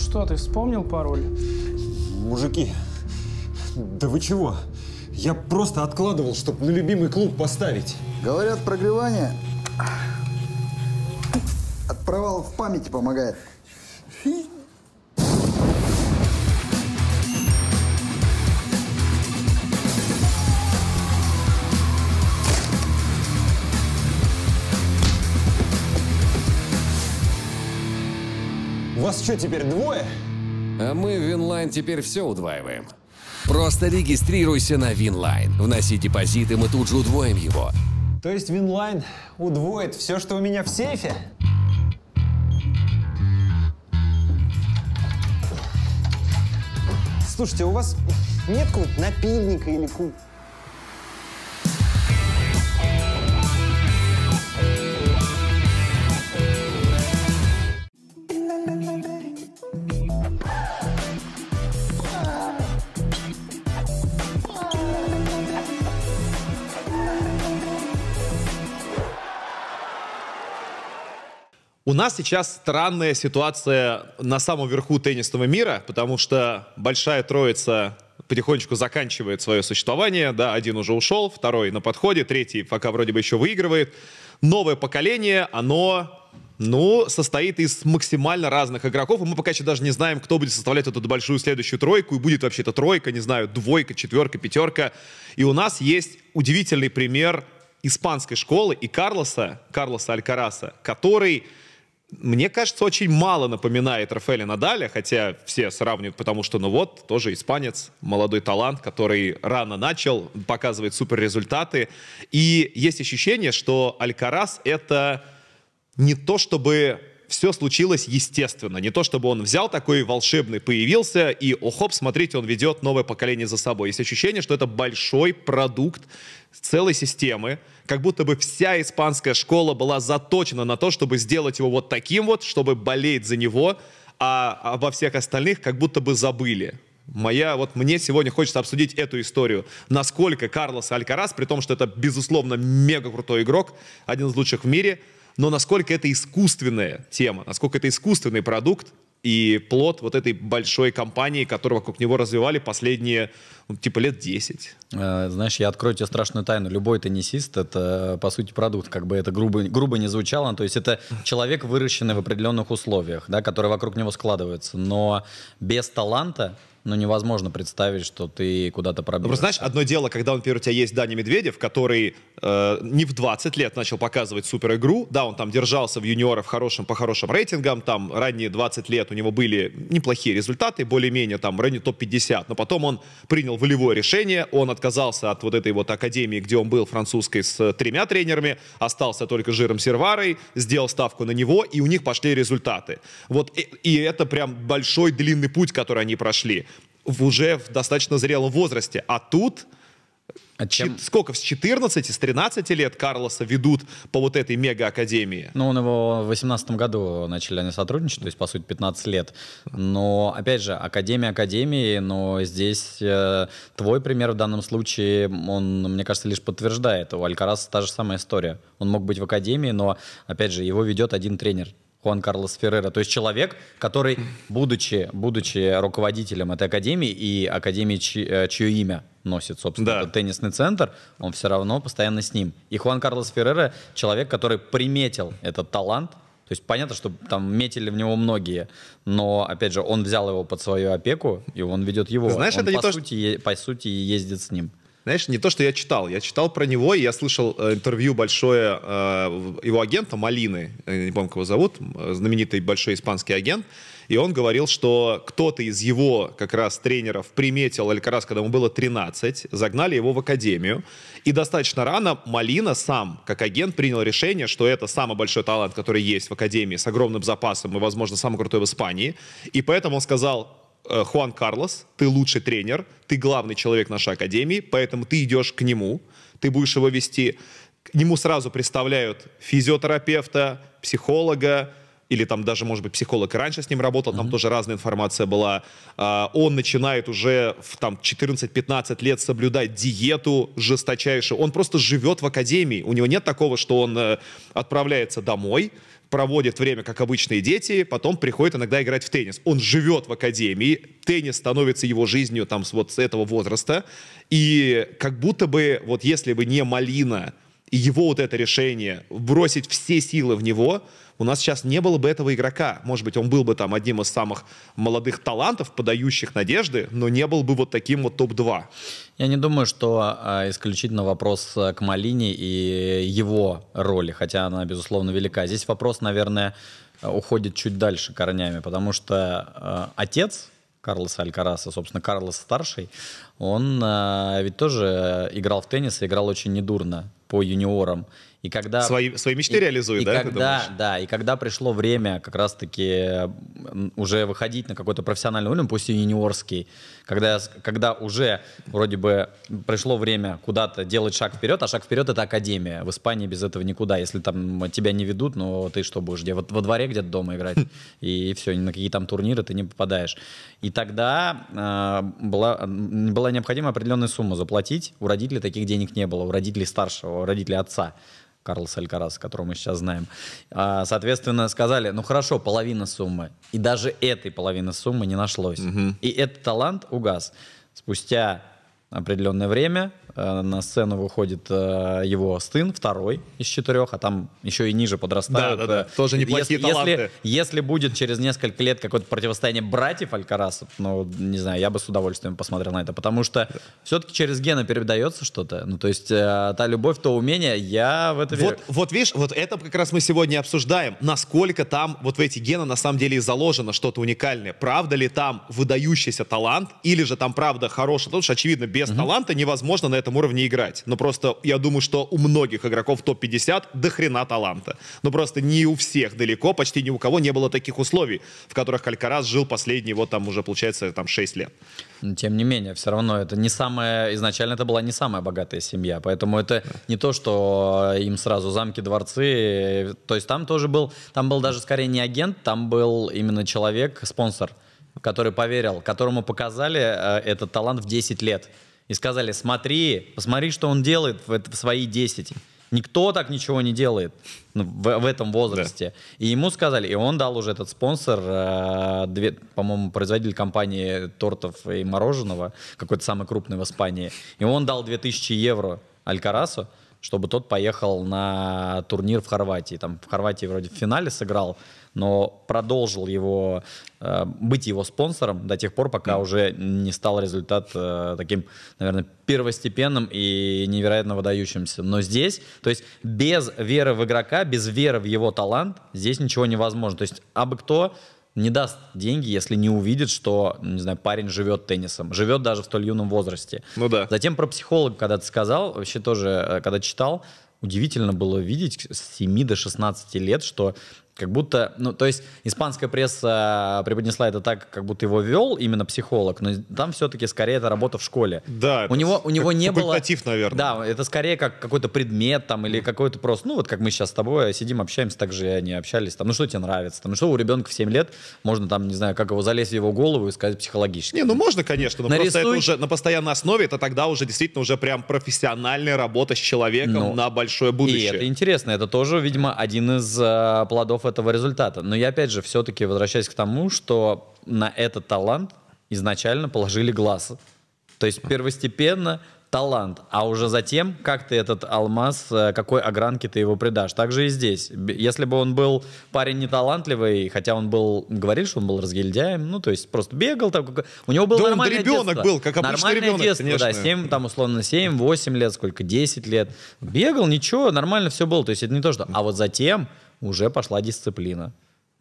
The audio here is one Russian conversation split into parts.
что, ты вспомнил пароль? Мужики, да вы чего? Я просто откладывал, чтобы на любимый клуб поставить. Говорят, прогревание от провалов в памяти помогает. Вас что, теперь двое? А мы в Winline теперь все удваиваем. Просто регистрируйся на Winline. Вноси депозит, и мы тут же удвоим его. То есть Winline удвоит все, что у меня в сейфе? Слушайте, у вас нет какого-то напильника или ку... нас сейчас странная ситуация на самом верху теннисного мира, потому что большая троица потихонечку заканчивает свое существование. Да, один уже ушел, второй на подходе, третий пока вроде бы еще выигрывает. Новое поколение, оно ну, состоит из максимально разных игроков, и мы пока еще даже не знаем, кто будет составлять эту большую следующую тройку, и будет вообще эта тройка, не знаю, двойка, четверка, пятерка. И у нас есть удивительный пример испанской школы и Карлоса, Карлоса Алькараса, который мне кажется, очень мало напоминает Рафаэля Надаля, хотя все сравнивают, потому что, ну вот, тоже испанец, молодой талант, который рано начал, показывает супер результаты. И есть ощущение, что Алькарас — это не то, чтобы все случилось естественно. Не то, чтобы он взял такой волшебный, появился, и, о, хоп, смотрите, он ведет новое поколение за собой. Есть ощущение, что это большой продукт целой системы, как будто бы вся испанская школа была заточена на то, чтобы сделать его вот таким вот, чтобы болеть за него, а обо всех остальных как будто бы забыли. Моя, вот мне сегодня хочется обсудить эту историю. Насколько Карлос Алькарас, при том, что это, безусловно, мега крутой игрок, один из лучших в мире, но насколько это искусственная тема, насколько это искусственный продукт и плод вот этой большой компании, которую вокруг него развивали последние, ну, типа, лет 10. Э, Знаешь, я открою тебе страшную тайну. Любой теннисист — это, по сути, продукт, как бы это грубо, грубо не звучало. То есть это человек, выращенный в определенных условиях, да, которые вокруг него складываются. Но без таланта ну, невозможно представить, что ты куда-то Ну, пробьешься. просто знаешь, одно дело, когда, например, у тебя есть Даня Медведев, который э, не в 20 лет начал показывать супер игру. Да, он там держался в юниорах хорошим, по хорошим рейтингам. Там ранние 20 лет у него были неплохие результаты, более-менее там в районе топ-50. Но потом он принял волевое решение. Он отказался от вот этой вот академии, где он был французской с тремя тренерами. Остался только Жиром Серварой. Сделал ставку на него, и у них пошли результаты. Вот и, и это прям большой длинный путь, который они прошли в уже в достаточно зрелом возрасте. А тут А чем- сколько, с 14, с 13 лет Карлоса ведут по вот этой мега-академии? Ну, он его в 2018 году начали они сотрудничать, то есть, по сути, 15 лет. Но, опять же, Академия Академии, но здесь э, твой пример в данном случае, он, мне кажется, лишь подтверждает. У Алькараса та же самая история. Он мог быть в Академии, но, опять же, его ведет один тренер. Хуан Карлос Феррера. То есть человек, который, будучи, будучи руководителем этой академии и академии, э, чье имя носит, собственно, Да. этот теннисный центр, он все равно постоянно с ним. И Хуан Карлос Феррера человек, который приметил этот талант. То есть понятно, что там метили в него многие, но, опять же, он взял его под свою опеку, и он ведет его. Знаешь, Он, это не по, то, сути, е- по сути ездит с ним. Знаешь, не то, что я читал. Я читал про него, и я слышал э, интервью большое э, его агента Малины, э, не помню, как его зовут, знаменитый большой испанский агент, и он говорил, что кто-то из его как раз тренеров приметил Алькарас, когда ему было 13, загнали его в академию, и достаточно рано Малина сам, как агент, принял решение, что это самый большой талант, который есть в академии, с огромным запасом и, возможно, самый крутой в Испании, и поэтому он сказал, Хуан Карлос, ты лучший тренер, ты главный человек нашей академии, поэтому ты идешь к нему, ты будешь его вести. К нему сразу представляют физиотерапевта, психолога, или там даже, может быть, психолог и раньше с ним работал, там тоже разная информация была. А, Он начинает уже в там 14-15 лет соблюдать диету жесточайшую. Он просто живет в академии. У него нет такого, что он э, отправляется домой, проводит время, как обычные дети, потом приходит иногда играть в теннис. Он живет в академии, теннис становится его жизнью там вот с этого возраста, и как будто бы вот если бы не Малина и его вот это решение бросить все силы в него, у нас сейчас не было бы этого игрока. Может быть, он был бы там одним из самых молодых талантов, подающих надежды, но не был бы вот таким вот топ-2. Я не думаю, что а, исключительно вопрос а, к Малине и его роли, хотя она, безусловно, велика. Здесь вопрос, наверное, уходит чуть дальше корнями, потому что а, отец Карлоса Алькараса, собственно, Карлос старший, он а, ведь тоже играл в теннис и играл очень недурно по юниорам. И когда Свои, свои мечты и- реализует, и да, Когда, да, и когда пришло время как раз-таки уже выходить на какой-то профессиональный уровень, пусть и юниорский, когда, когда уже вроде бы пришло время куда-то делать шаг вперед, а шаг вперед это академия. В Испании без этого никуда. Если там тебя не ведут, ну ты что будешь делать? Вот во дворе где-то дома играть, и все, ни на какие там турниры ты не попадаешь. И тогда а, была, была необходима определенная сумма заплатить. У родителей таких денег не было, у родителей старшего, у родителей отца. Карлоса Алькараса, которого мы сейчас знаем. А, Соответственно, сказали, ну хорошо, половина суммы. И даже этой половины суммы не нашлось. И этот талант угас. Спустя определенное время э, на сцену выходит э, его сын, второй из четырех, а там еще и ниже подрастают. Да-да-да, Э, тоже неплохие если, таланты. Если, если будет через несколько лет какое-то противостояние братьев Алькарасов, ну, не знаю, я бы с удовольствием посмотрел на это, потому что все-таки через гены передается что-то. Ну, то есть та любовь, то умение, я в это верю. Вот, вот видишь, вот это как раз мы сегодня обсуждаем, насколько там вот в эти гены на самом деле и заложено что-то уникальное. Правда ли там выдающийся талант, или же там правда хороший, потому что, очевидно, без таланта невозможно на этом уровне играть. Но просто я думаю, что у многих игроков топ-50 до хрена таланта. Но просто не у всех далеко, почти ни у кого не было таких условий, в которых Алькарас жил последние вот там уже, получается, там 6 лет. Но, Тем не менее, все равно это не самая, изначально это была не самая богатая семья, поэтому это не то, что им сразу замки, дворцы, то есть там тоже был, там был даже скорее не агент, там был именно человек, спонсор, который поверил, которому показали э, этот талант в 10 лет и сказали, смотри, посмотри, что он делает в, в свои 10. Никто так ничего не делает ну, в, в этом возрасте. И ему сказали, и он дал уже этот спонсор, э, две- по-моему, производитель компании тортов и мороженого, какой-то самый крупный в Испании. И он дал 2000 евро Алькарасу, чтобы тот поехал на турнир в Хорватии. Там в Хорватии вроде в финале сыграл, но продолжил его э, быть его спонсором до тех пор, пока уже не стал результат э, таким, наверное, первостепенным и невероятно выдающимся. Но здесь, то есть без веры в игрока, без веры в его талант, здесь ничего невозможно. То есть абы кто не даст деньги, если не увидит, что, не знаю, парень живет теннисом, живет даже в столь юном возрасте. Ну да. Затем про психолога, когда ты сказал, вообще тоже, э, когда читал, удивительно было видеть с 7 до 16 лет, что как будто, ну, то есть испанская пресса преподнесла это так, как будто его вел именно психолог, но там все-таки скорее это работа в школе. Да, у него, у него не было... наверное. Да, это скорее как какой-то предмет там или какой-то просто, ну, вот как мы сейчас с тобой сидим, общаемся, так же и они общались, там, ну, что тебе нравится, там, ну, что у ребенка в 7 лет, можно там, не знаю, как его залезть в его голову и сказать психологически. Не, ну можно, конечно, но просто это Нарисуй. уже на постоянной основе, это тогда уже действительно уже прям профессиональная работа с человеком Ну, на большое И будущее. это интересно, это тоже, видимо, один из э, плодов этого результата. Но я опять же все-таки возвращаюсь к тому, что на этот талант изначально положили глаз. То есть первостепенно талант, а уже затем, как ты этот алмаз, э, какой огранке ты его придашь. Так же и здесь. Если бы он был парень неталантливый, хотя он был, говорили, что он был разгильдяем, ну, то есть просто бегал, там, у него было Да он нормальное ребенок детство. был, как обычный Нормальное ребенок, детство, да, конечно. 7 там условно 7-8 лет, сколько, 10 лет. Бегал, ничего, нормально все было. То есть это не то, что... А вот затем уже пошла дисциплина.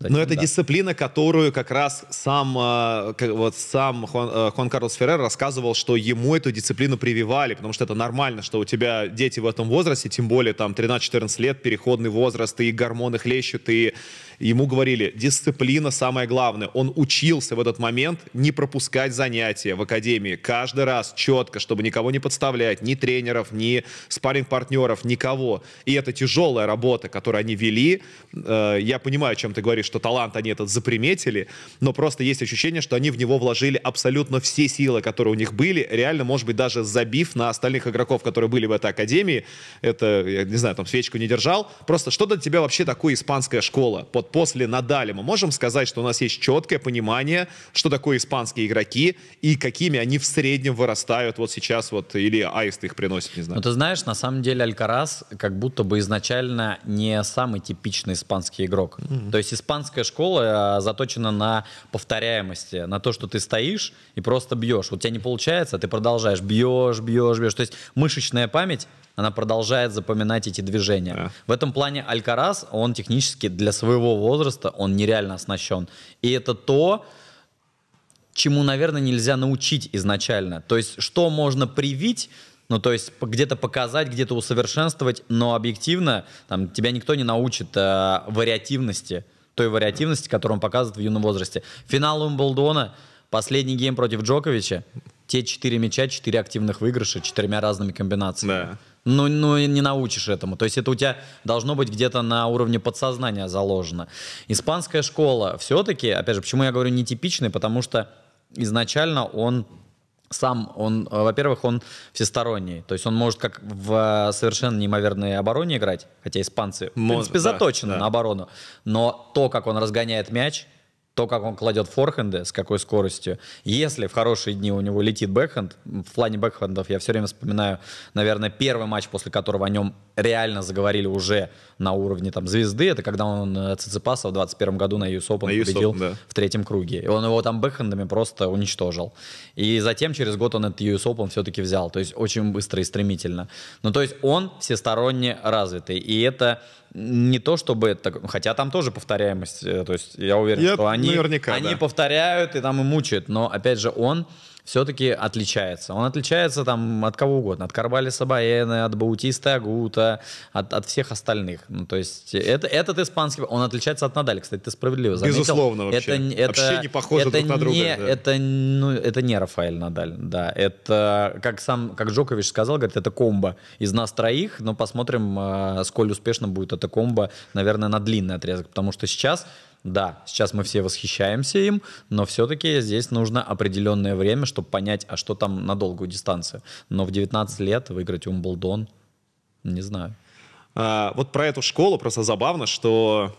Затем, Но это да. дисциплина, которую как раз сам, э, вот сам Хуан, э, Хуан Карлос Феррер рассказывал, что ему эту дисциплину прививали, потому что это нормально, что у тебя дети в этом возрасте, тем более там 13-14 лет, переходный возраст, и гормоны хлещут, и, ему говорили, дисциплина самое главное. Он учился в этот момент не пропускать занятия в академии. Каждый раз четко, чтобы никого не подставлять, ни тренеров, ни спарринг-партнеров, никого. И это тяжелая работа, которую они вели. Э, Я понимаю, о чем ты говоришь, что талант они этот заприметили, но просто есть ощущение, что они в него вложили абсолютно все силы, которые у них были, реально, может быть, даже забив на остальных игроков, которые были в этой академии. Это, я не знаю, там свечку не держал. Просто что для тебя вообще такое испанская школа? Вот после Надаля мы можем сказать, что у нас есть четкое понимание, что такое испанские игроки и какими они в среднем вырастают вот сейчас вот, или аист их приносит, не знаю. Ну, ты знаешь, на самом деле Алькарас как будто бы изначально не самый типичный испанский игрок. То есть испанская школа а, заточена на повторяемости, на то, что ты стоишь и просто бьешь. Вот у тебя не получается, а ты продолжаешь, бьешь, бьешь, бьешь. То есть мышечная память, она продолжает запоминать эти движения. Да. В этом плане Алькарас, он технически для своего возраста, он нереально оснащен. И это то, чему, наверное, нельзя научить изначально. То есть, что можно привить, ну, то есть, где-то показать, где-то усовершенствовать, но объективно там, тебя никто не научит э, вариативности, той вариативности, которую он показывает в юном возрасте. Финал Умблдона, последний гейм против Джоковича, те четыре мяча, четыре активных выигрыша, четырьмя разными комбинациями. Да. Ну, ну, не научишь этому. То есть это у тебя должно быть где-то на уровне подсознания заложено. Испанская школа все-таки, опять же, почему я говорю нетипичный, потому что изначально он сам, он, э, во-первых, он всесторонний. То есть он может как в э, совершенно неимоверной обороне играть, хотя испанцы, в принципе, да, заточены да. на оборону. Но то, как он разгоняет мяч, то, как он кладет форхенды, с какой скоростью. Если в хорошие дни у него летит бэкхенд, в плане бэкхендов я все время вспоминаю, наверное, первый матч, после которого о нем реально заговорили уже на уровне там звезды, это когда он э, Циципаса в 21 году на US Open На US победил Open, да. в третьем круге. И он его там бэкхендами просто уничтожил. И затем через год он этот US Open все-таки взял. То есть очень быстро и стремительно. Ну, то есть он всесторонне развитый. И это не то, чтобы... это- хотя там тоже повторяемость. э, То есть я уверен, Я- что они, наверняка, они да. повторяют и там и мучают. Но, опять же, он все-таки отличается. Он отличается там от кого угодно. От Карбалиса Баэна, от Баутиста Агута, от, от всех остальных. Ну, то есть это, этот испанский... Он отличается от Надаля, кстати, ты справедливо заметил. Безусловно, вообще. Это, это, Вообще не похожи это друг на друга, не- да. Это, ну, это не Рафаэль Надаль, да. Это, как сам, как Джокович сказал, говорит, это комбо из нас троих, но посмотрим, а, сколь успешно будет это комбо, наверное, на длинный отрезок, потому что сейчас да, сейчас мы все восхищаемся им, но все-таки здесь нужно определенное время, чтобы понять, а что там на долгую дистанцию. Но в 19 лет выиграть Умблдон, не знаю. А, вот про эту школу просто забавно, что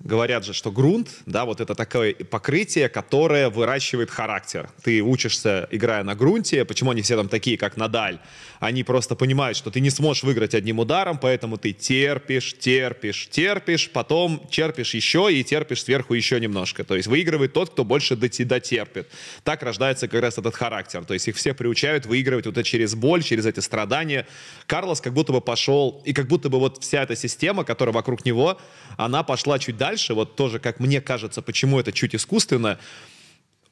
говорят же, что грунт, да, вот это такое покрытие, которое выращивает характер. Ты учишься, играя на грунте, почему они все там такие, как Надаль? Они просто понимают, что ты не сможешь выиграть одним ударом, поэтому ты терпишь, терпишь, терпишь, потом терпишь еще и терпишь сверху еще немножко. То есть выигрывает тот, кто больше дотерпит. Так рождается как раз этот характер. То есть их все приучают выигрывать вот это через боль, через эти страдания. Карлос как будто бы пошел, и как будто бы вот вся эта система, которая вокруг него, она пошла чуть дальше. Вот тоже, как мне кажется, почему это чуть искусственно.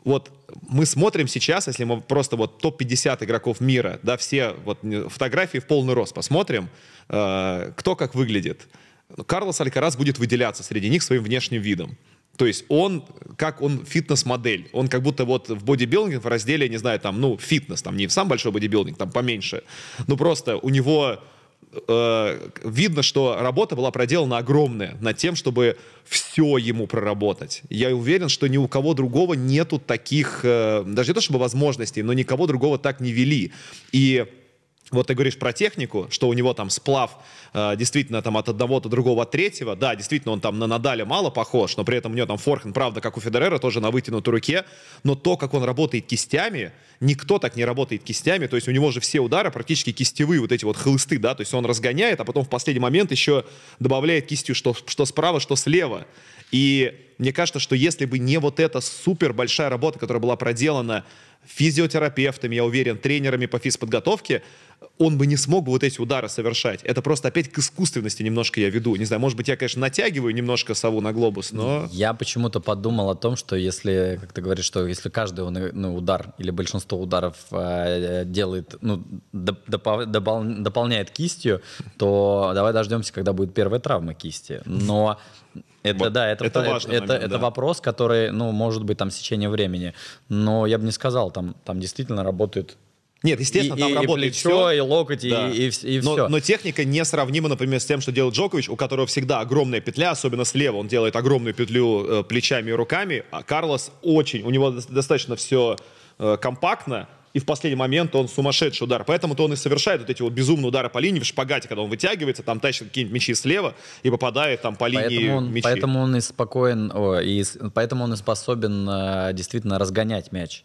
Вот мы смотрим сейчас, если мы просто вот топ-50 игроков мира, да, все вот фотографии в полный рост посмотрим, э, кто как выглядит. Карлос Алькарас будет выделяться среди них своим внешним видом. То есть он, как он фитнес-модель, он как будто вот в бодибилдинге в разделе, не знаю, там, ну, фитнес, там не сам большой бодибилдинг, там поменьше, ну просто у него э, видно, что работа была проделана огромная над тем, чтобы все ему проработать. Я уверен, что ни у кого другого нету таких, э, даже не то чтобы возможностей, но никого другого так не вели. И вот ты говоришь про технику, что у него там сплав э, действительно там от одного до другого, от третьего. Да, действительно, он там на Надаля мало похож, но при этом у него там форхенд, правда, как у Федерера, тоже на вытянутой руке. Но то, как он работает кистями, никто так не работает кистями. То есть у него же все удары практически кистевые, вот эти вот хлысты, да. То есть он разгоняет, а потом в последний момент еще добавляет кистью что, что справа, что слева. И мне кажется, что если бы не вот эта супер большая работа, которая была проделана физиотерапевтами, я уверен, тренерами по физподготовке, он бы не смог бы вот эти удары совершать. Это просто опять к искусственности немножко я веду. Не знаю, может быть, я, конечно, натягиваю немножко сову на глобус, но... Я почему-то подумал о том, что если, как ты говоришь, что если каждый ну, удар или большинство ударов э, делает, ну, доп- допол- допол- дополняет кистью, то давай дождемся, когда будет первая травма кисти. Но Это Вот. да, это, это это, это, момент, это да. вопрос, который, ну, может быть, там сечение времени. Но я бы не сказал, там, там действительно работает Нет, естественно, и, там и- и работает плечо, всё. и локоть, и- Да. и, вс- и но, все. но техника несравнима, например, с тем, что делает Джокович, у которого всегда огромная петля, особенно слева. Он делает огромную петлю э, плечами и руками, а Карлос очень, у него дос- достаточно все компактно, и в последний момент он сумасшедший удар. Поэтому-то он и совершает вот эти вот безумные удары по линии в шпагате, когда он вытягивается, там тащит какие-нибудь мячи слева и попадает там по линии Поэтому он, мячи. поэтому он и спокоен, о, и поэтому он и способен э, действительно разгонять мяч.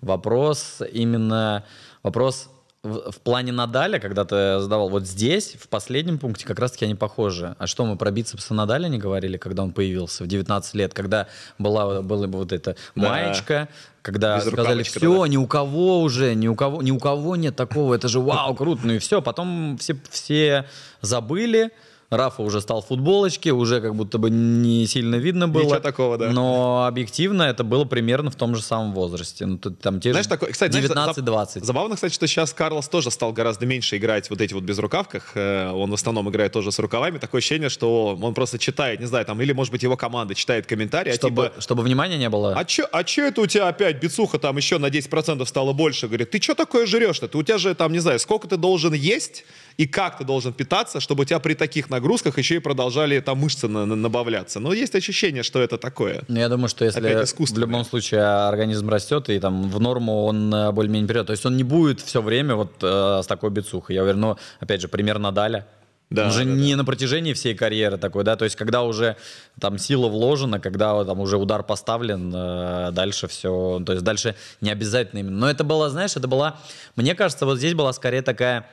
Вопрос именно вопрос в, в плане Надаля, когда ты задавал вот здесь, в последнем пункте, как раз-таки они похожи. А что, мы про бицепсы Надаля не говорили, когда он появился в 19 лет, когда была, была вот эта Да. маечка, когда Без сказали, все, да-да. ни у кого уже, ни у кого, ни у кого нет такого, это же вау, круто, ну и все. Потом все, все забыли, Рафа уже стал в футболочке, уже как будто бы не сильно видно было. Ничего такого, да. Но объективно это было примерно в том же самом возрасте. Ну, тут там те Знаешь, же такой, кстати, знаешь, за- 19-20. Забавно, кстати, что сейчас Карлос тоже стал гораздо меньше играть вот эти вот безрукавках. Э, Он в основном играет тоже с рукавами. Такое ощущение, что он просто читает, не знаю, там, или, может быть, его команда читает комментарии, а чтобы, типа, чтобы внимания не было. а чё, а чё это у тебя опять бицуха там еще на 10% стало больше? Говорит, ты что такое жрешь-то? Ты, у тебя же там, не знаю, сколько ты должен есть и как ты должен питаться, чтобы у тебя при таких нагрузках еще и продолжали там мышцы на- на- набавляться. Но есть ощущение, что это такое. Ну, я думаю, что если в любом случае организм растет, и там в норму он э, более-менее перейдет. То есть он не будет все время вот э, с такой бицухой. Я уверен, но, опять же, пример Надаля. Да, он же да, не на протяжении всей карьеры такой, да, то есть когда уже там сила вложена, когда там уже удар поставлен, э, дальше все, то есть дальше не обязательно именно. Но это было, знаешь, это была, мне кажется, вот здесь была скорее такая,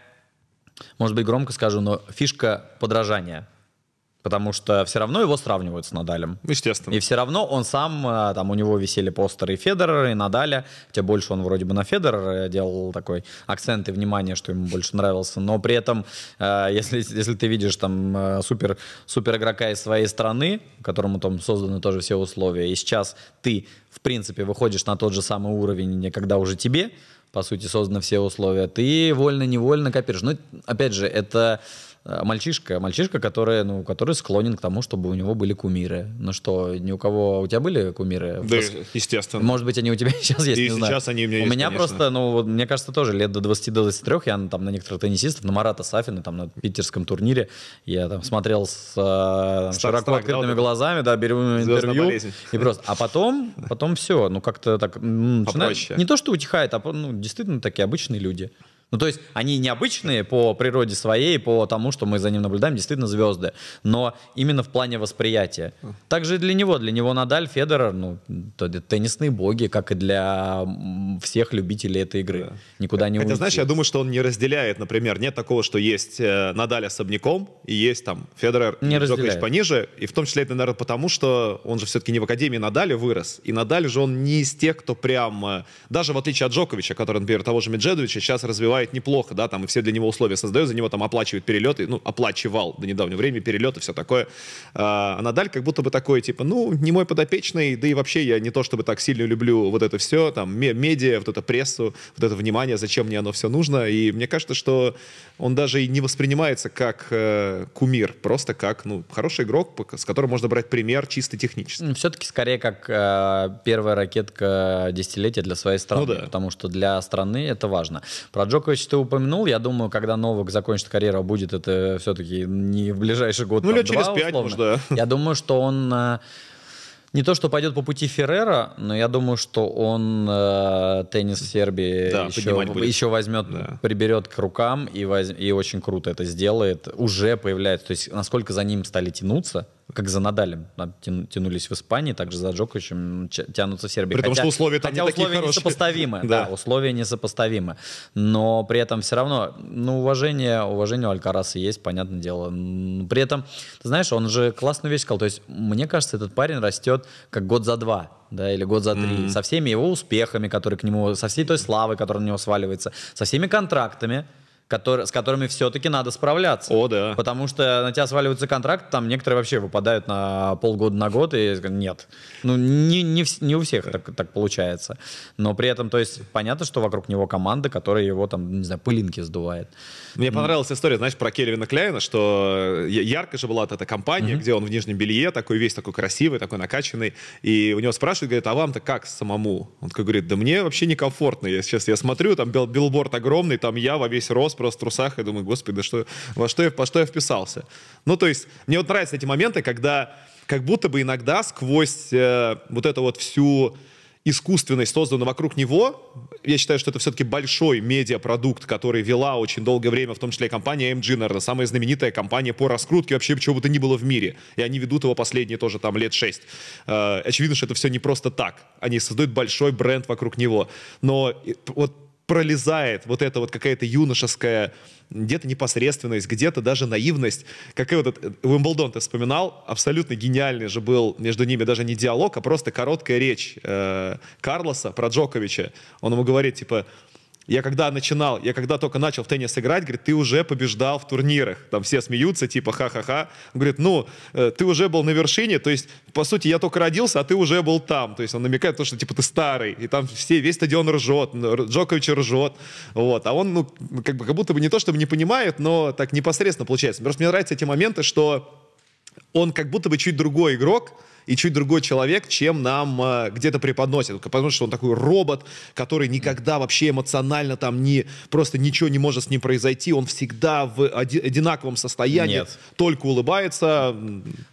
может быть, громко скажу, но фишка подражания. Потому что все равно его сравнивают с Надалем. Естественно. И все равно он сам, э, там у него висели постеры и Федерера, и Надаля, хотя больше он вроде бы на Федерера делал такой акцент и внимание, что ему больше нравился, но при этом, э, если, если ты видишь там э, супер, супер игрока из своей страны, которому там созданы тоже все условия, и сейчас ты, в принципе, выходишь на тот же самый уровень, когда уже тебе, по сути, созданы все условия, ты вольно-невольно копируешь. Но, опять же, это мальчишка, мальчишка, который, ну, который склонен к тому, чтобы у него были кумиры. Ну что, ни у кого... У тебя были кумиры? Да, Пос- естественно. Может быть, они у тебя сейчас есть, И не знаю. сейчас они у меня У есть, меня конечно. просто, ну, вот, мне кажется, тоже лет до 20-23 я ну, там на некоторых теннисистов, на Марата Сафина, там на питерском турнире, я там смотрел с э, там, Стар- широко да, открытыми это? глазами, да, беру интервью. болезнь. И просто, а потом, потом все, ну как-то так, начинает- не то, что утихает, а ну, действительно такие обычные люди. Ну, то есть они необычные по природе своей, по тому, что мы за ним наблюдаем, действительно звезды. Но именно в плане восприятия. Также и для него. Для него Надаль, Федерер, ну, теннисные боги, как и для всех любителей этой игры. Никуда не Хотя, уйти. знаешь, я думаю, что он не разделяет, например, нет такого, что есть э, Надаль особняком, и есть там Федерер Не Джокович пониже, и в том числе это, наверное, потому, что он же все-таки не в Академии Надаля вырос, и Надаль же он не из тех, кто прям, даже в отличие от Джоковича, который, например, того же Меджедовича сейчас развивает неплохо, да, там и все для него условия создают, за него там оплачивают перелеты, ну, оплачивал до недавнего времени перелеты, все такое. А Надаль как будто бы такой, типа, ну, не мой подопечный, да и вообще я не то чтобы так сильно люблю вот это все, там, ме- медиа, вот это прессу, вот это внимание, зачем мне оно все нужно, и мне кажется, что он даже и не воспринимается как э, кумир, просто как, ну, хороший игрок, с которым можно брать пример чисто технически. Все-таки скорее как э, первая ракетка десятилетия для своей страны, Ну да. потому что для страны это важно. Про Джоковича ты упомянул, я думаю, когда Новак закончит карьеру, будет это все-таки не в ближайший год, Ну, там, лет через два, пять, условно. может, да. Я думаю, что он э, не то, что пойдет по пути Феррера, но я думаю, что он э, теннис в Сербии Да, еще, еще возьмет, Да. приберет к рукам и, воз- и очень круто это сделает. Уже появляется, то есть насколько за ним стали тянуться, как за Надалем тянулись в Испании, также за Джоковичем тянутся в Сербии. При том, что условия там хотя не такие условия хорошие. несопоставимы, Да. да, условия несопоставимы. Но при этом все равно, ну, уважение, уважение у Алькараса есть, понятное дело. При этом, ты знаешь, он же классную вещь сказал. То есть, мне кажется, этот парень растет как год за два. Да, или год за три, со всеми его успехами, которые к нему, со всей той славой, которая на него сваливается, со всеми контрактами, который, с которыми все-таки надо справляться. О, да. Потому что на тебя сваливаются контракты, там некоторые вообще выпадают на полгода, на год, и нет. Ну, не, не, не у всех так, так получается. Но при этом, то есть, понятно, что вокруг него команда, которая его там, не знаю, пылинки сдувает. Мне понравилась история, знаешь, про Кельвина Кляйна, что я- ярко же была эта компания, где он в нижнем белье, такой весь такой красивый, такой накачанный, и у него спрашивают, говорит, а вам-то как самому? Он такой говорит, да мне вообще некомфортно, я сейчас я смотрю, там бил- билборд огромный, там я во весь рост, просто в трусах, и думаю, господи, да что, во что я, во что я вписался? Ну, то есть, мне вот нравятся эти моменты, когда как будто бы иногда сквозь э, вот эту вот всю искусственность, созданную вокруг него. Я считаю, что это все-таки большой медиапродукт, который вела очень долгое время, в том числе и компания MG, наверное, самая знаменитая компания по раскрутке вообще чего бы то ни было в мире. И они ведут его последние тоже там лет шесть. Э, Очевидно, что это все не просто так. Они создают большой бренд вокруг него. Но вот пролезает вот эта вот какая-то юношеская где-то непосредственность, где-то даже наивность. Как и вот этот э, Уимблдон ты вспоминал, абсолютно гениальный же был между ними даже не диалог, а просто короткая речь э, Карлоса про Джоковича. Он ему говорит, типа, я когда начинал, я когда только начал в теннис играть, говорит, ты уже побеждал в турнирах. Там все смеются, типа, ха-ха-ха. Говорит, ну, э, ты уже был на вершине, то есть, по сути, я только родился, а ты уже был там. То есть он намекает на то, что, типа, ты старый. И там все, весь стадион ржет, Джокович ржет. Вот. А он, ну, как, бы, как будто бы не то, чтобы не понимает, но так непосредственно получается. Просто мне нравятся эти моменты, что он как будто бы чуть другой игрок и чуть другой человек, чем нам э, где-то преподносят. Потому что он такой робот, который никогда вообще эмоционально там не, просто ничего не может с ним произойти. Он всегда в оди- одинаковом состоянии, Нет. только улыбается.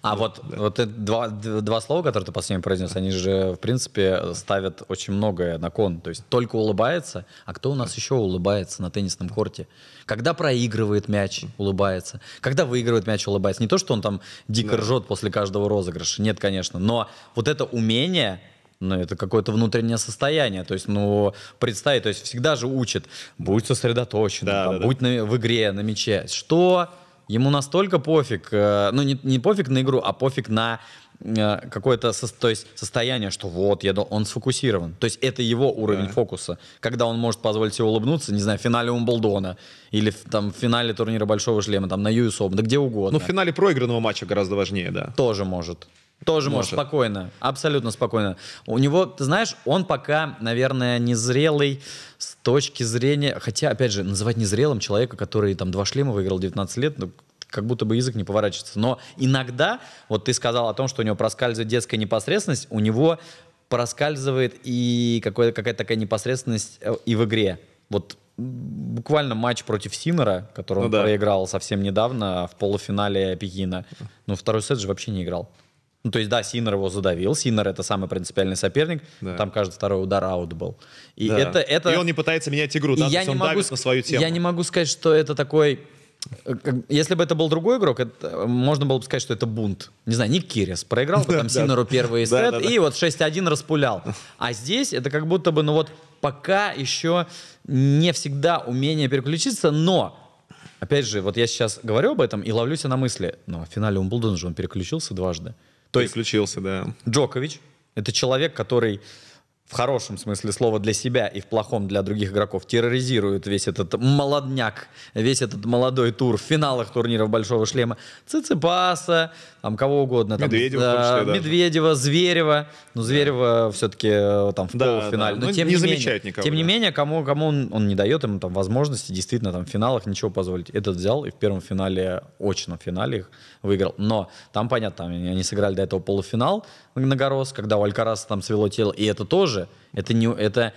А вот, вот это два, два слова, которые ты последним произнес, они же, в принципе, ставят очень многое на кон. То есть только улыбается, а кто у нас еще улыбается на теннисном корте? Когда проигрывает мяч, улыбается. Когда выигрывает мяч, улыбается. Не то, что он там дико ржет после каждого розыгрыша. Нет, конечно. Но вот это умение ну, это какое-то внутреннее состояние. То есть, ну, представить, то есть всегда же учат, будь сосредоточен, Да, там, да, да. будь на- в игре, на мяче. Что? Ему настолько пофиг, э, ну, не, не пофиг на игру, а пофиг на э, какое-то то есть состояние, что вот, я, он сфокусирован. То есть это его уровень фокуса. Когда он может позволить себе улыбнуться, не знаю, в финале Умблдона или в, там, в финале турнира Большого Шлема, там, на US Open, да где угодно. Ну, в финале проигранного матча гораздо важнее, да. Тоже может. Тоже может. Может. спокойно, абсолютно спокойно. У него, ты знаешь, он пока, наверное, незрелый точки зрения, хотя, опять же, называть незрелым человека, который там два шлема выиграл 19 лет, ну, как будто бы язык не поворачивается. Но иногда, вот ты сказал о том, что у него проскальзывает детская непосредственность, у него проскальзывает и какая-то такая непосредственность э, и в игре. Вот буквально матч против Синера, который Ну он да. проиграл совсем недавно в полуфинале Пекина. Ну, второй сет же вообще не играл. Ну, то есть, да, Синер его задавил. Синер — это самый принципиальный соперник. Да. Там каждый второй удар аут был. И Да. это... это... И он не пытается менять игру, да, то я есть не он могу на свою тему. Я не могу сказать, что это такой... э, Если бы это был другой игрок, это, можно было бы сказать, что это бунт. Не знаю, Ник Кирис проиграл потом Синеру первый сет и вот 6-1 распулял. А здесь это как будто бы, ну вот, пока еще не всегда умение переключиться, но Опять же, вот я сейчас говорю об этом и ловлю себя на мысли, ну, в финале Умблдона же он переключился дважды. То есть Переключился, да. Джокович — это человек, который в хорошем смысле слова для себя и в плохом для других игроков терроризирует весь этот молодняк, весь этот молодой тур в финалах турниров Большого Шлема. Циципаса, там кого угодно. Там, Медведева да, числе. Медведева, Зверева. Ну, Зверева все-таки э, там в Да, полуфинале. да. Но Ну, тем не не, замечает менее, никого, Тем не да. менее, кому, кому он, он не дает ему там возможности действительно там в финалах ничего позволить. Этот взял и в первом финале, очном финале их выиграл. Но там, понятно, там они они сыграли до этого полуфинал на Горос, когда у Алькараса там свело тело. И это тоже, это, не, это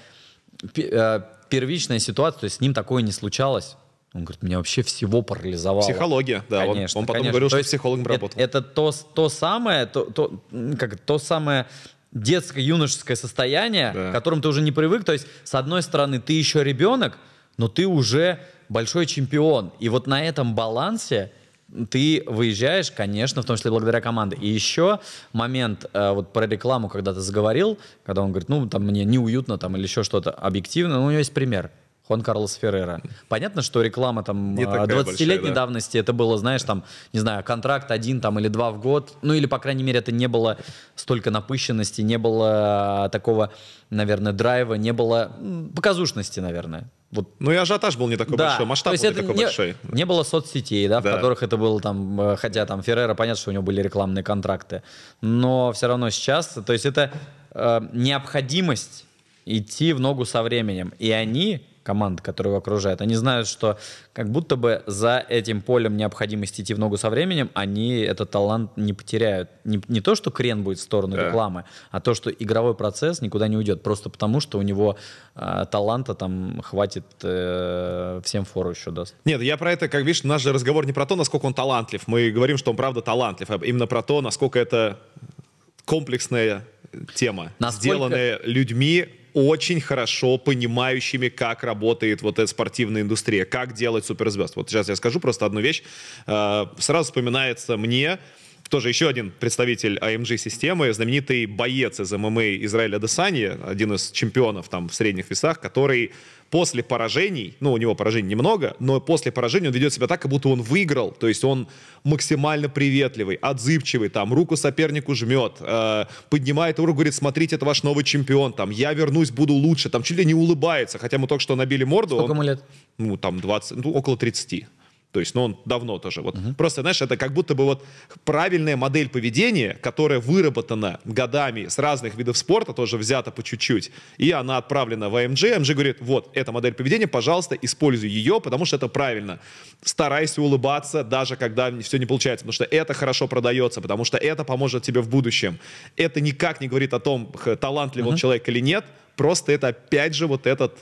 э, первичная ситуация, то есть с ним такое не случалось. Он говорит, меня вообще всего парализовало. Психология, да. Он- Конечно, он, потом конечно. говорил, То что психологом работал. Это, то, то самое, то, то, как, то самое детско-юношеское состояние, Да. к которому ты уже не привык. То есть, с одной стороны, ты еще ребенок, но ты уже большой чемпион. И вот на этом балансе ты выезжаешь, конечно, в том числе благодаря команде. И еще момент э, вот про рекламу, когда ты заговорил, когда он говорит, ну, там мне неуютно там или еще что-то объективно, ну, у него есть пример. Хуан Карлос Феррера. Понятно, что реклама там Не а, такая 20-летней большая, да. давности, это было, знаешь, там, не знаю, контракт один там или два в год, ну или, по крайней мере, это не было столько напыщенности, не было а, такого, наверное, драйва, не было показушности, наверное. Вот Ну и ажиотаж был не такой большой, масштаб был не такой не, большой. не было соцсетей, да, в Да. которых это было там, э, хотя там Феррера, понятно, что у него были рекламные контракты, но все равно сейчас, то есть это э, необходимость идти в ногу со временем, и они команды, которые его окружают, они знают, что как будто бы за этим полем необходимости идти в ногу со временем, они этот талант не потеряют. Не, не то, что крен будет в сторону Да. рекламы, а то, что игровой процесс никуда не уйдет, просто потому, что у него э, таланта там хватит э, всем фору еще даст. Нет, я про это, как видишь, наш же разговор не про то, насколько он талантлив. Мы говорим, что он правда талантлив, а именно про то, насколько это комплексная тема, Насколько- сделанная людьми очень хорошо понимающими, как работает вот эта спортивная индустрия, как делать суперзвезд. Вот сейчас я скажу просто одну вещь. Э, Сразу вспоминается мне тоже еще один представитель AMG-системы, знаменитый боец из ММА Израиля Десани, один из чемпионов там в средних весах, который после поражений, ну, у него поражений немного, но после поражений он ведет себя так, как будто он выиграл, то есть он максимально приветливый, отзывчивый, там, руку сопернику жмет, э, поднимает руку, говорит, смотрите, это ваш новый чемпион, там, я вернусь, буду лучше, там, чуть ли не улыбается, хотя мы только что набили морду. Сколько он- ему лет? ну, там 20, ну, около 30. То есть, ну, он давно тоже. Вот. Просто, знаешь, это как будто бы вот правильная модель поведения, которая выработана годами с разных видов спорта, тоже взята по чуть-чуть, и она отправлена в АМГ. АМГ говорит, вот, эта модель поведения, пожалуйста, используй ее, потому что это правильно. Старайся улыбаться, даже когда все не получается, потому что это хорошо продается, потому что это поможет тебе в будущем. Это никак не говорит о том, х- талантлив он человек или нет, просто это опять же вот этот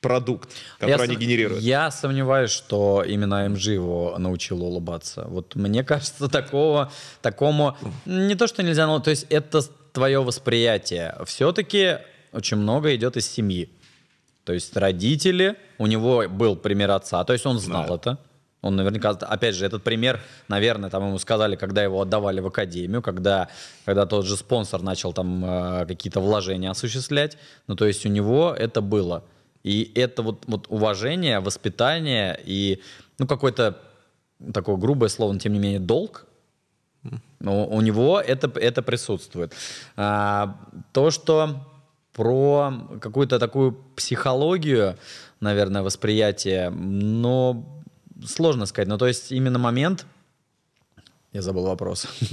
продукт, который Я они сом- генерируют. Я сомневаюсь, что именно AMG его научил улыбаться. Вот мне кажется, такого, такому не то, что нельзя, но то есть это твое восприятие. Все-таки очень много идет из семьи. То есть родители, у него был пример отца, то есть он знал Да. это. Он наверняка, опять же, этот пример, наверное, там ему сказали, когда его отдавали в академию, когда, когда тот же спонсор начал там э, какие-то вложения осуществлять. Ну, то есть у него это было. И это вот, вот уважение, воспитание и, ну, какое-то такое грубое слово, но тем не менее, долг, но у него это, это присутствует. А, то, что про какую-то такую психологию, наверное, восприятие, но сложно сказать. Ну, то есть именно момент... Я забыл вопрос.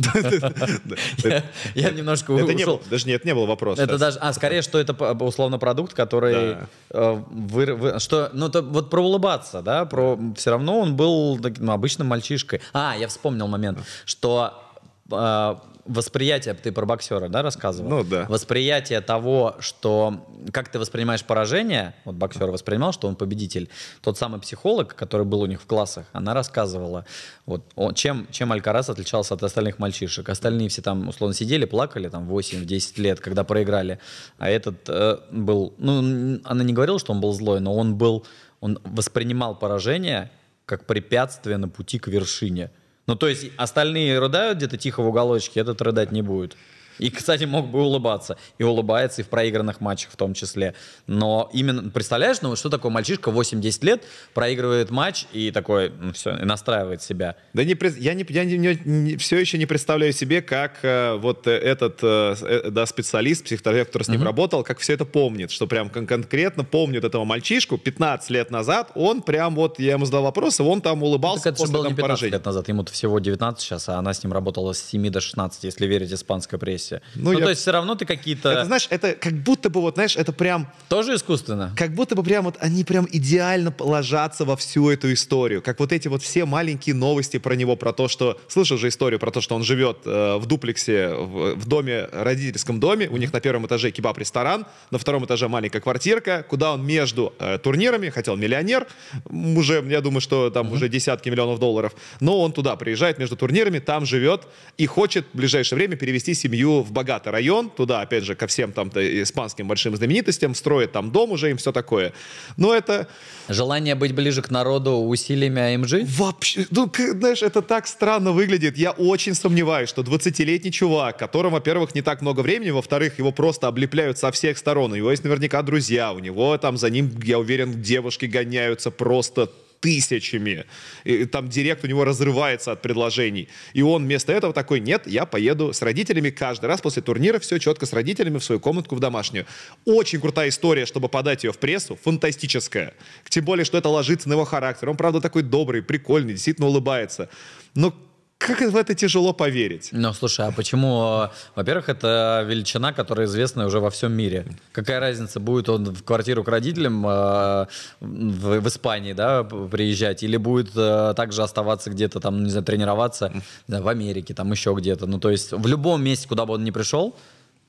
Я- немножко ушел. даже нет, не был вопрос. Это даже, а скорее, что это условно продукт, который э, что, ну то вот про улыбаться, да, про все равно он был ну, обычным мальчишкой. А, я вспомнил момент, что э, восприятие, ты про боксера, да, рассказывал? Ну, да. Восприятие того, что как ты воспринимаешь поражение, вот боксер воспринимал, что он победитель. Тот самый психолог, который был у них в классах, она рассказывала, вот, он- чем, чем Алькарас отличался от остальных мальчишек. Остальные все там, условно, сидели, плакали там 8-10 лет, когда проиграли. А этот э, был, ну, она не говорила, что он был злой, но он был, он воспринимал поражение как препятствие на пути к вершине. Ну, то есть остальные рыдают где-то тихо в уголочке, этот рыдать не будет. И, кстати, мог бы улыбаться. И улыбается и в проигранных матчах в том числе. Но именно, представляешь, ну что такое мальчишка 8-10 лет, проигрывает матч и такой, ну все, и настраивает себя. Да не, я, не, я не- не- все еще не представляю себе, как э, вот э, этот э, э, да, специалист, психотерапевт, который с ним работал, как все это помнит, что прям кон- конкретно помнит этого мальчишку 15 лет назад, он прям вот, я ему задал вопрос, и он там улыбался Так это после было не там 15 поражения. лет назад, ему-то всего 19 сейчас, а она с ним работала с 7 до 16, если верить испанской прессе. Ну, Ну, я- то есть все равно ты какие-то... Это, знаешь, это как будто бы, вот, знаешь, это прям Тоже искусственно? как будто бы прям вот они прям идеально ложатся во всю эту историю. Как вот эти вот все маленькие новости про него, про то, что... Слышал же историю про то, что он живет э, в дуплексе, в, в доме, родительском доме. У них на первом этаже кебаб-ресторан, на втором этаже маленькая квартирка, куда он между э, турнирами, хотя он миллионер, уже, я думаю, что там уже десятки миллионов долларов, но он туда приезжает между турнирами, там живет и хочет в ближайшее время перевести семью в богатый район, туда, опять же, ко всем там испанским большим знаменитостям, строят там дом уже, им все такое. Но это Желание быть ближе к народу усилиями АМГ? вообще, ну, знаешь, это так странно выглядит. Я очень сомневаюсь, что 20-летний чувак, которому, во-первых, не так много времени, во-вторых, его просто облепляют со всех сторон. У него есть наверняка друзья, у него там за ним, я уверен, девушки гоняются просто тысячами. И там директ у него разрывается от предложений. И он вместо этого такой, нет, я поеду с родителями каждый раз после турнира, все четко с родителями в свою комнатку в домашнюю. Очень крутая история, чтобы подать ее в прессу, фантастическая. Тем более, что это ложится на его характер. Он, правда, такой добрый, прикольный, действительно улыбается. Но как в это тяжело поверить? Ну, слушай, а почему? э, Во-первых, это величина, которая известна уже во всем мире. Какая разница, будет он в квартиру к родителям э, в, в Испании, да, приезжать, или будет э, также оставаться где-то там, не знаю, тренироваться знаю, в Америке, там еще где-то. Ну, то есть в любом месте, куда бы он ни пришел,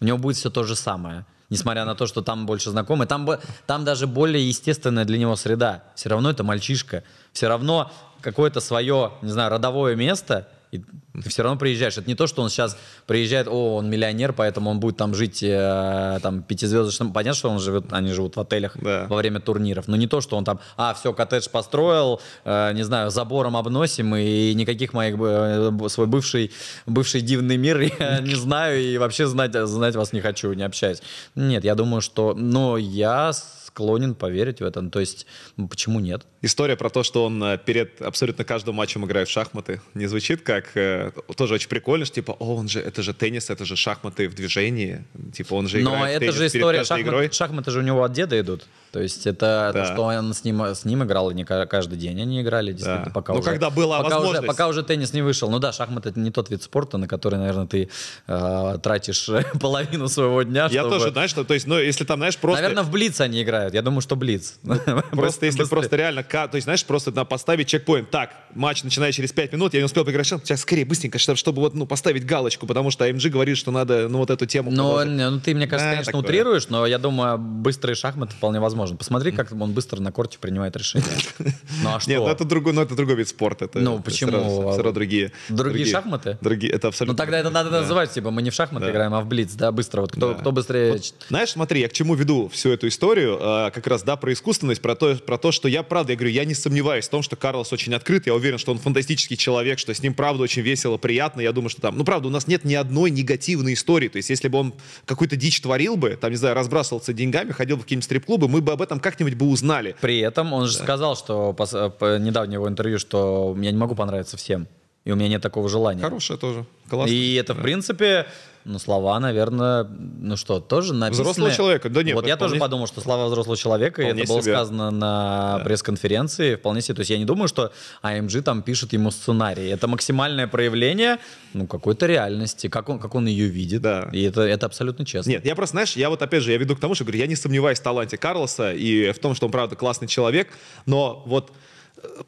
у него будет все то же самое. Несмотря на то, что там больше знакомые, там, там даже более естественная для него среда. Все равно это мальчишка. Все равно какое-то свое, не знаю, родовое место, и ты все равно приезжаешь. Это не то, что он сейчас приезжает, о, он миллионер, поэтому он будет там жить э, там пятизвездочным. Понятно, что он живет, они живут в отелях Да. во время турниров. Но не то, что он там, а, все, коттедж построил, э, не знаю, забором обносим, и никаких моих, э, свой бывший, бывший дивный мир я не знаю, и вообще знать, знать вас не хочу, не общаюсь. Нет, я думаю, что, но я склонен поверить в это. Ну, То есть, ну, почему нет? История про то, что он э, перед абсолютно каждым матчем играет в шахматы, не звучит как э, тоже очень прикольно, что типа, о, он же, это же теннис, это же шахматы в движении, типа он же Но это же история, шахмат, игрой. шахматы же у него от деда идут. То есть это Да. то, что он с ним, с ним играл, и не ка- каждый день они играли, действительно, Да. пока Ну, уже, когда была пока возможность. Уже, пока уже теннис не вышел. Ну да, шахматы это не тот вид спорта, на который, наверное, ты э, тратишь половину своего дня. Я чтобы- тоже, знаешь, что, то есть, ну, если там, знаешь, просто... Наверное, в Блиц они играют. Я думаю, что Блиц. Просто если просто реально, то есть, знаешь, просто поставить чекпоинт. Так, матч начинает через 5 минут, я не успел поиграть, сейчас скорее, быстренько, чтобы, вот, ну, поставить галочку, потому что AMG говорит, что надо, ну, вот эту тему Но, ну, ты, мне кажется, Да, конечно, утрируешь, но я думаю, быстрые шахматы вполне возможно. Посмотри, как он быстро на корте принимает решения. Ну а что? Нет, ну, это другой, ну, это другой вид спорта. Это, Ну, почему? Все равно, другие. Другие шахматы? Другие, это Ну абсолютно... тогда это надо называть, типа, мы не в шахматы играем, а в Блиц, да, быстро. Вот кто, быстрее... Знаешь, смотри, я к чему веду всю эту историю, э, как раз, да, про искусственность, про то, про то, что я, правда, я говорю, я не сомневаюсь в том, что Карлос очень открыт, я уверен, что он фантастический человек, что с ним, правда, очень весело, приятно, я думаю, что там, ну, правда, у нас нет ни одной негативной истории, то есть, если бы он какую-то дичь творил бы, там, не знаю, разбрасывался деньгами, ходил бы в какие-нибудь стрип-клубы, мы бы об этом как-нибудь бы узнали. При этом он же сказал, что по, по недавнего интервью, что я не могу понравиться всем. И у меня нет такого желания. Хорошее тоже, классно. И это, в принципе, ну, слова, наверное, ну что, тоже написаны... Взрослого человека, да нет, Вот я вполне- тоже подумал, что слова взрослого человека, и Вполне это было себе. сказано на пресс-конференции, вполне себе. То есть я не думаю, что AMG там пишет ему сценарий. Это максимальное проявление, ну, какой-то реальности, как он, как он ее видит. Да. И это, это абсолютно честно. Нет, я просто, знаешь, я вот опять же, я веду к тому, что говорю, я не сомневаюсь в таланте Карлоса и в том, что он, правда, классный человек, но вот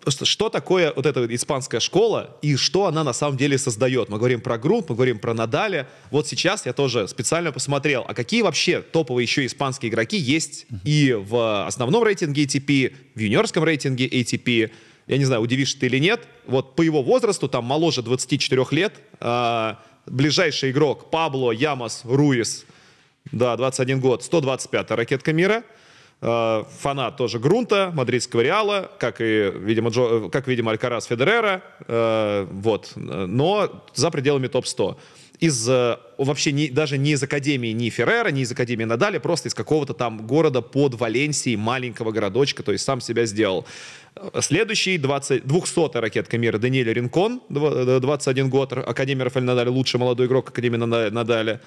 что такое вот эта испанская школа и что она на самом деле создает? Мы говорим про Грунт, мы говорим про Надаля. Вот сейчас я тоже специально посмотрел, а какие вообще топовые еще испанские игроки есть и в основном рейтинге ATP, в юниорском рейтинге ATP. Я не знаю, удивишься ты или нет. Вот по его возрасту, там моложе 24 лет, а, ближайший игрок Пабло Ямос Руис, да, 21 год, 125 ракетка мира. Э, Фанат тоже Грунта, мадридского Реала, как и, видимо, Джо- э, как, видимо, Алькарас Федерера. Э, Вот. Но за пределами топ-100. Из вообще не, даже не из Академии ни Феррера, ни из Академии Надаля, просто из какого-то там города под Валенсией, маленького городочка, то есть сам себя сделал. Следующий 20, 200 ракетка мира Даниэль Ринкон, два- э, 21 год, Академия Рафаэль Надаля, лучший молодой игрок Академии Нада- Надаля.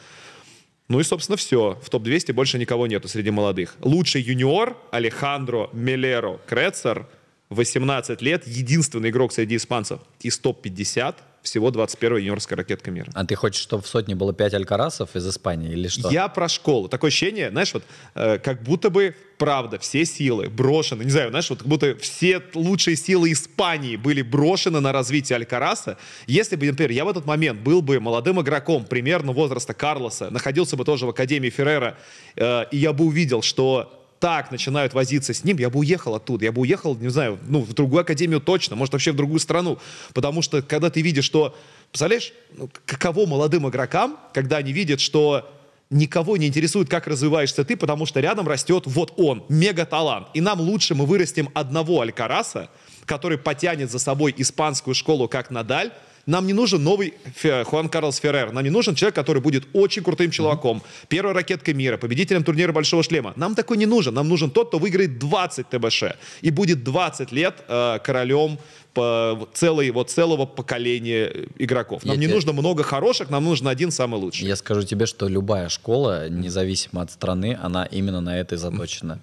Ну и, собственно, все. В топ-200 больше никого нету среди молодых. Лучший юниор Алехандро Мелеро Крецер, 18 лет, единственный игрок среди испанцев из топ-50, всего 21 юниорская ракетка мира. А ты хочешь, чтобы в сотне было 5 алькарасов из Испании или что? Я про школу. Такое ощущение, знаешь, вот э, как будто бы, правда, все силы брошены, не знаю, знаешь, вот как будто все лучшие силы Испании были брошены на развитие Алькараса. Если бы, например, я в этот момент был бы молодым игроком примерно возраста Карлоса, находился бы тоже в Академии Феррера, э, и я бы увидел, что так начинают возиться с ним, я бы уехал оттуда, я бы уехал, не знаю, ну, в другую академию точно, может, вообще в другую страну. Потому что, когда ты видишь, что, представляешь, ну, каково молодым игрокам, когда они видят, что никого не интересует, как развиваешься ты, потому что рядом растет вот он, мега-талант. И нам лучше мы вырастим одного Алькараса, который потянет за собой испанскую школу, как Надаль, нам не нужен новый Фе- Хуан Карлос Феррер. Нам не нужен человек, который будет очень крутым чуваком. Первой ракеткой мира, победителем турнира Большого Шлема. Нам такой не нужен. Нам нужен тот, кто выиграет 20 ТБШ. И будет 20 лет э, королем по целой, вот, целого поколения игроков. Нам Я не тебе- нужно много хороших, нам нужен один самый лучший. Я скажу тебе, что любая школа, независимо от страны, она именно на это и заточена.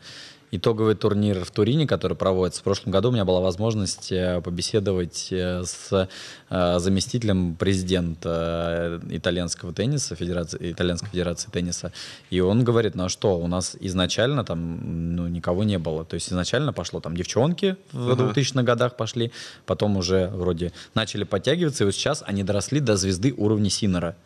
Итоговый турнир в Турине, который проводится в прошлом году, у меня была возможность э, побеседовать э, с э, заместителем президента итальянского тенниса, федерации, итальянской федерации тенниса. И он говорит, ну а что, у нас изначально там ну, никого не было. То есть изначально пошло там девчонки в 2000-х годах пошли, потом уже вроде начали подтягиваться, и вот сейчас они доросли до звезды уровня Синера.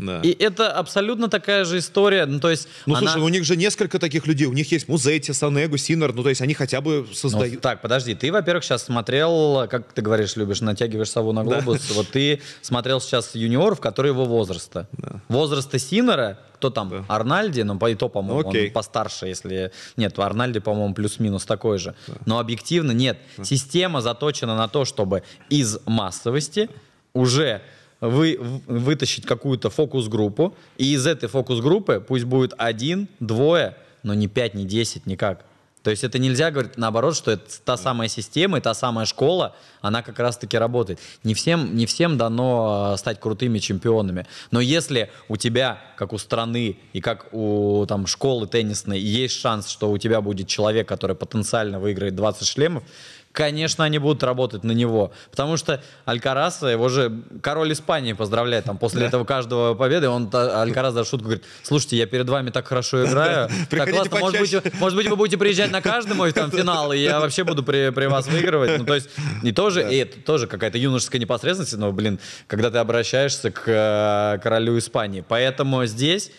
Да. И это абсолютно такая же история. Ну, то есть, Ну, она- слушай, у них же несколько таких людей. У них есть Музети, Санегу, Синер. Ну, то есть они хотя бы Ну, создают... так, подожди, ты, во-первых, сейчас смотрел, как ты говоришь, любишь, натягиваешь сову на глобус. Вот ты смотрел сейчас юниоров, которые его возраста. Возраста Синера, кто там, Арнальди, ну, по- и то, по-моему, Окей. он постарше, если... Нет, у Арнальди, по-моему, плюс-минус такой же. Но объективно нет. Система заточена на то, чтобы из массовости уже вы, вытащить какую-то фокус-группу, и из этой фокус-группы пусть будет один, двое, но не пять, не десять, никак. То есть это нельзя говорить наоборот, что это та самая система и та самая школа, она как раз-таки работает. Не всем, не всем дано э, стать крутыми чемпионами. Но если у тебя, как у страны и как у там, школы теннисной, есть шанс, что у тебя будет человек, который потенциально выиграет 20 шлемов, Конечно, они будут работать на него. Потому что Алькараса, его же король Испании поздравляет. Там, после этого каждого победы он Алькарас даже шутку говорит, слушайте, я перед вами так хорошо играю. Так классно, может быть, почаще». может быть, вы будете приезжать на каждый мой там финал, и я вообще буду при, при вас выигрывать. Ну, то есть, и тоже, и это тоже какая-то юношеская непосредственность, но, блин, когда ты обращаешься к э, королю Испании. Поэтому здесь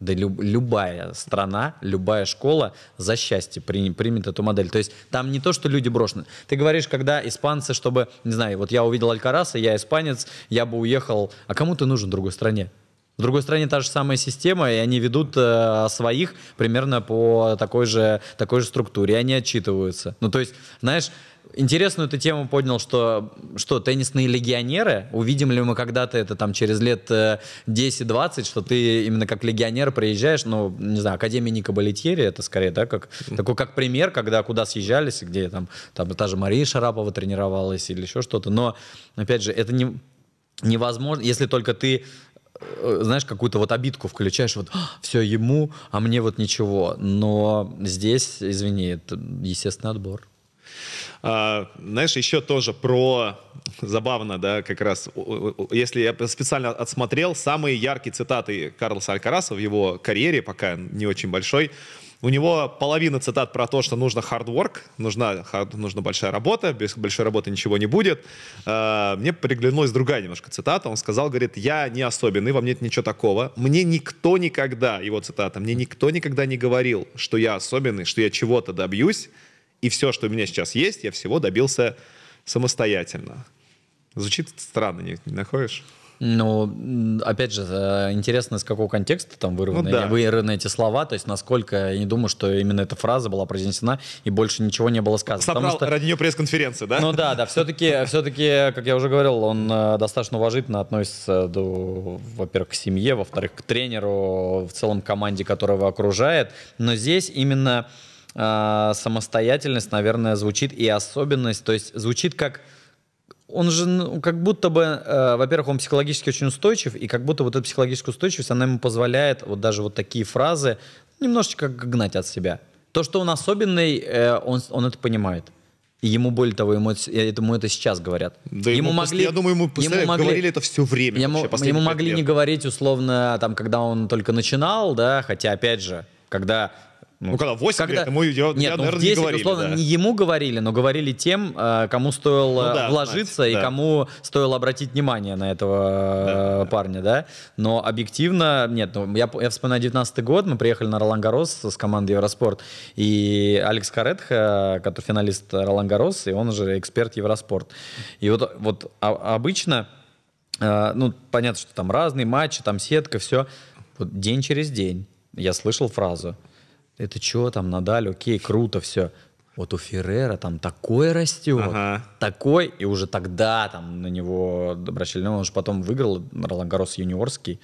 да люб- любая страна, любая школа за счастье при- примет эту модель. То есть там не то, что люди брошены. Ты говоришь, когда испанцы, чтобы, не знаю, вот я увидел Алькараса, я испанец, я бы уехал. А кому ты нужен в другой стране? В другой стране та же самая система, и они ведут э, своих примерно по такой же, такой же структуре, и они отчитываются. Ну, то есть, знаешь, интересную ты тему поднял, что, что теннисные легионеры, увидим ли мы когда-то это там через лет э, 10-20, что ты именно как легионер приезжаешь, ну, не знаю, Академия Ника Балетьери, это скорее, да, как, такой как пример, когда куда съезжались, где там, там та же Мария Шарапова тренировалась или еще что-то, но, опять же, это не, невозможно, если только ты э, знаешь, какую-то вот обидку включаешь, вот все ему, а мне вот ничего. Но здесь, извини, это естественный отбор. А, знаешь, еще тоже про забавно, да, как раз, если я специально отсмотрел самые яркие цитаты Карлоса Алькараса в его карьере, пока не очень большой, у него половина цитат про то, что нужно hard work, нужна, hard- нужна большая работа, без большой работы ничего не будет. А, Мне приглянулась другая немножко цитата. Он сказал, говорит, я не особенный, во мне нет ничего такого. Мне никто никогда, его цитата, мне никто никогда не говорил, что я особенный, что я чего-то добьюсь, и все, что у меня сейчас есть, я всего добился самостоятельно. Звучит странно, не, не находишь? Ну, опять же, э, интересно, из какого контекста там вырваны, Ну да. вырваны эти слова, то есть насколько, я не думаю, что именно эта фраза была произнесена, и больше ничего не было сказано. Собрал Потому что ради нее пресс-конференцию, да? Ну да, да, все-таки, все-таки, как я уже говорил, он э, достаточно уважительно относится, до, во-первых, к семье, во-вторых, к тренеру, в целом команде, которая его окружает. Но здесь именно э, самостоятельность, наверное, звучит и особенность, то есть звучит как он же, ну, как будто бы, э, во-первых, он психологически очень устойчив, и как будто вот эта психологическая устойчивость, она ему позволяет вот даже вот такие фразы немножечко гнать от себя. То, что он особенный, э, он, он это понимает. И ему, более того, ему, это- ему это сейчас говорят. Да ему пос- я думаю, ему, представляешь, говорили это всё время Ему, вообще, ему могли лет. не говорить, условно, там, когда он только начинал, да, хотя, опять же, когда Ну, когда 8 лет, ему, я, Нет, я, ну, наверное, в 10, не говорили. условно, да. не ему говорили, но говорили тем, э, кому стоило Ну да, вложиться знать, и да. кому стоило обратить внимание на этого э, парня, да. Но объективно, нет, ну, я, я вспоминаю 19 год, мы приехали на Ролан Гарос с командой Евроспорт, и Алекс Каретха, который финалист Ролан Гарос, и он же эксперт Евроспорт. И вот, вот а- обычно, э, ну, понятно, что там разные матчи, там сетка, все. Вот день через день я слышал фразу. Это что там, Надаль, окей, круто, все. Вот у Феррера там такое растет, Ага. такой, и уже тогда там на него обращали, ну, он же потом выиграл Ролан Гарос юниорский,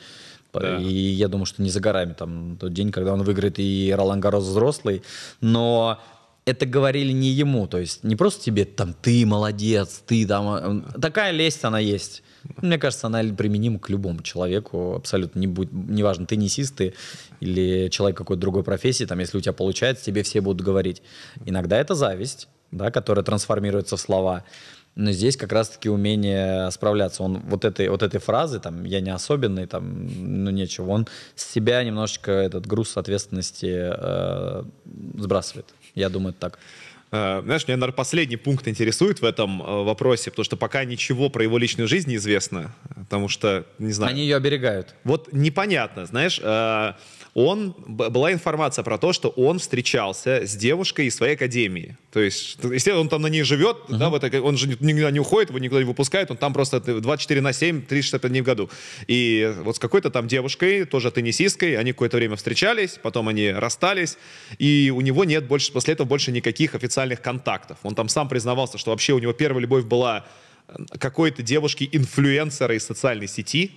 Да. и я думаю, что не за горами там тот день, когда он выиграет и Ролан Гарос взрослый, но это говорили не ему, то есть не просто тебе там ты молодец, ты там, э, такая лесть она есть. Мне кажется, она применима к любому человеку, абсолютно не будет, неважно, теннисист ты или человек какой-то другой профессии, там, если у тебя получается, тебе все будут говорить. Иногда это зависть, да, которая трансформируется в слова. Но здесь как раз-таки умение справляться. Он вот этой, вот этой фразы, там, я не особенный, там, ну, нечего, он с себя немножечко этот груз ответственности э, сбрасывает. Я думаю, так. Э, Знаешь, меня, наверное, последний пункт интересует в этом э, вопросе, потому что пока ничего про его личную жизнь не известно, потому что, не знаю, Они ее оберегают. вот непонятно, знаешь, э, он, была информация про то, что он встречался с девушкой из своей академии. То есть, естественно, он там на ней живет, да, в этой, он же ни- никуда не уходит, его никуда не выпускает, он там просто 24 на 7, 365 дней в году. И вот с какой-то там девушкой, тоже теннисисткой, они какое-то время встречались, потом они расстались, и у него нет больше, после этого больше никаких официальных контактов. Он там сам признавался, что вообще у него первая любовь была э, какой-то девушки-инфлюенсера из социальной сети,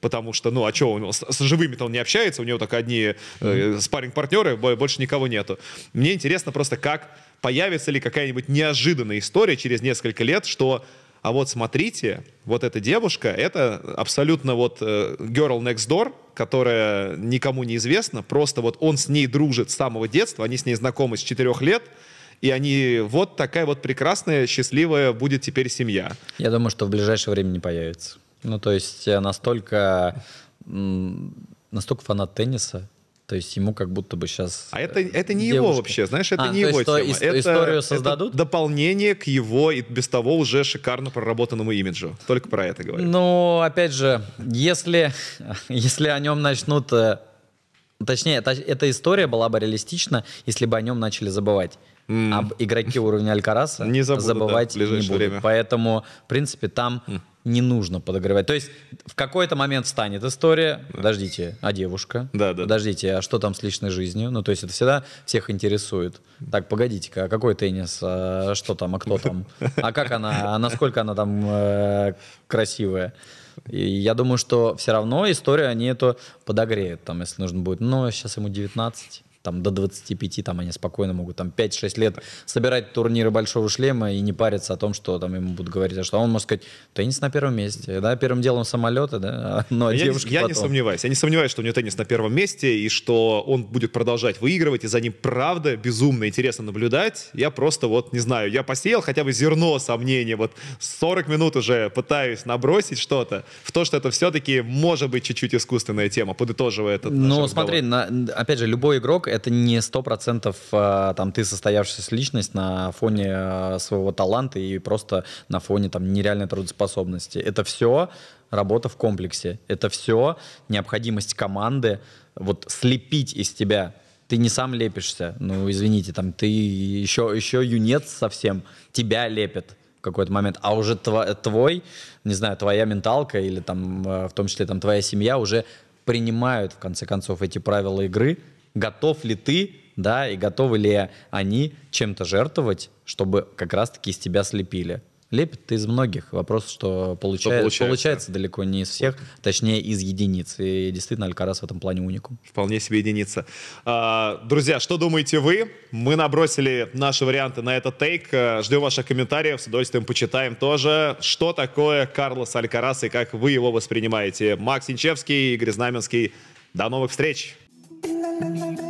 потому что, ну, а что, у него с, с живыми-то он не общается, у него только одни э, спарринг-партнеры, бо- больше никого нету. Мне интересно просто, как появится ли какая-нибудь неожиданная история через несколько лет, что а вот смотрите, вот эта девушка, это абсолютно вот э, girl next door, которая никому не известна, просто вот он с ней дружит с самого детства, они с ней знакомы с четырех лет, и они, вот такая вот прекрасная, счастливая будет теперь семья. Я думаю, что в ближайшее время не появится. Ну, то есть э, настолько, настолько фанат тенниса, то есть ему как будто бы сейчас... А это, это не его вообще, знаешь, это А, не его тема. ис- это, историю это создадут? дополнение к его и без того уже шикарно проработанному имиджу. Только про это говорю. Ну, опять же, если, если о нем начнут... э, Точнее, эта, эта история была бы реалистична, если бы о нем начали забывать. Об игроке уровня Алькараса Не забудут, да, забывать в не будут. время. Поэтому, в принципе, там не нужно подогревать. То есть в какой-то момент встанет история, подождите, а девушка? Да, да. Подождите, а что там с личной жизнью? Ну, то есть это всегда всех интересует. Так, погодите-ка, а какой теннис? А что там, а кто там? А как она, а насколько она там э, красивая? И я думаю, что все равно историю они эту подогреют, там, если нужно будет. Но сейчас ему 19, там, до 25, там, они спокойно могут там 5-6 лет собирать турниры большого шлема и не париться о том, что там ему будут говорить, а что он может сказать, теннис на первом месте, да, первым делом самолеты, да, ну, а Я, не- девушки я не потом. сомневаюсь. Я не сомневаюсь, что у него теннис на первом месте, и что он будет продолжать выигрывать, и за ним правда безумно интересно наблюдать. Я просто вот, не знаю, я посеял хотя бы зерно сомнения. Вот 40 минут уже пытаюсь набросить что-то в то, что это все-таки может быть чуть-чуть искусственная тема, подытоживая этот Ну, смотри, на- опять же, любой игрок это не сто процентов там ты состоявшаяся личность на фоне э, своего таланта и просто на фоне там нереальной трудоспособности. Это все работа в комплексе. Это все необходимость команды вот слепить из тебя. Ты не сам лепишься. Ну, извините, там ты еще, еще юнец совсем. Тебя лепят в какой-то момент, а уже твой, не знаю, твоя менталка или там, э, в том числе там твоя семья уже принимают в конце концов эти правила игры. Готов ли ты, да, и готовы ли они чем-то жертвовать, чтобы как раз-таки из тебя слепили? Лепит из многих. Вопрос, что получает- получается. получается далеко не из всех, точнее из единиц. И действительно Алькарас в этом плане уникум. Вполне себе единица. А, друзья, что думаете вы? Мы набросили наши варианты на этот тейк. А, Ждем ваших комментариев, с удовольствием почитаем тоже. Что такое Карлос Алькарас и как вы его воспринимаете? Макс Инчевский, Игорь Знаменский. До новых встреч! la la la la.